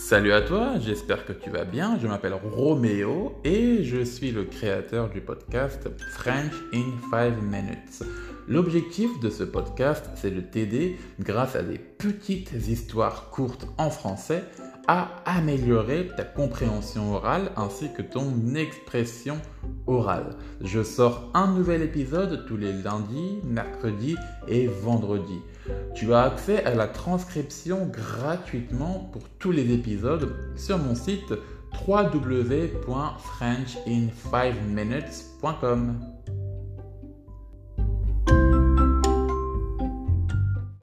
Salut à toi, j'espère que tu vas bien. Je m'appelle Roméo et je suis le créateur du podcast French in 5 Minutes. L'objectif de ce podcast, c'est de t'aider, grâce à des petites histoires courtes en français, à améliorer ta compréhension orale ainsi que ton expression Je sors un nouvel épisode tous les lundis, mercredis et vendredis. Tu as accès à la transcription gratuitement pour tous les épisodes sur mon site www.frenchin5minutes.com.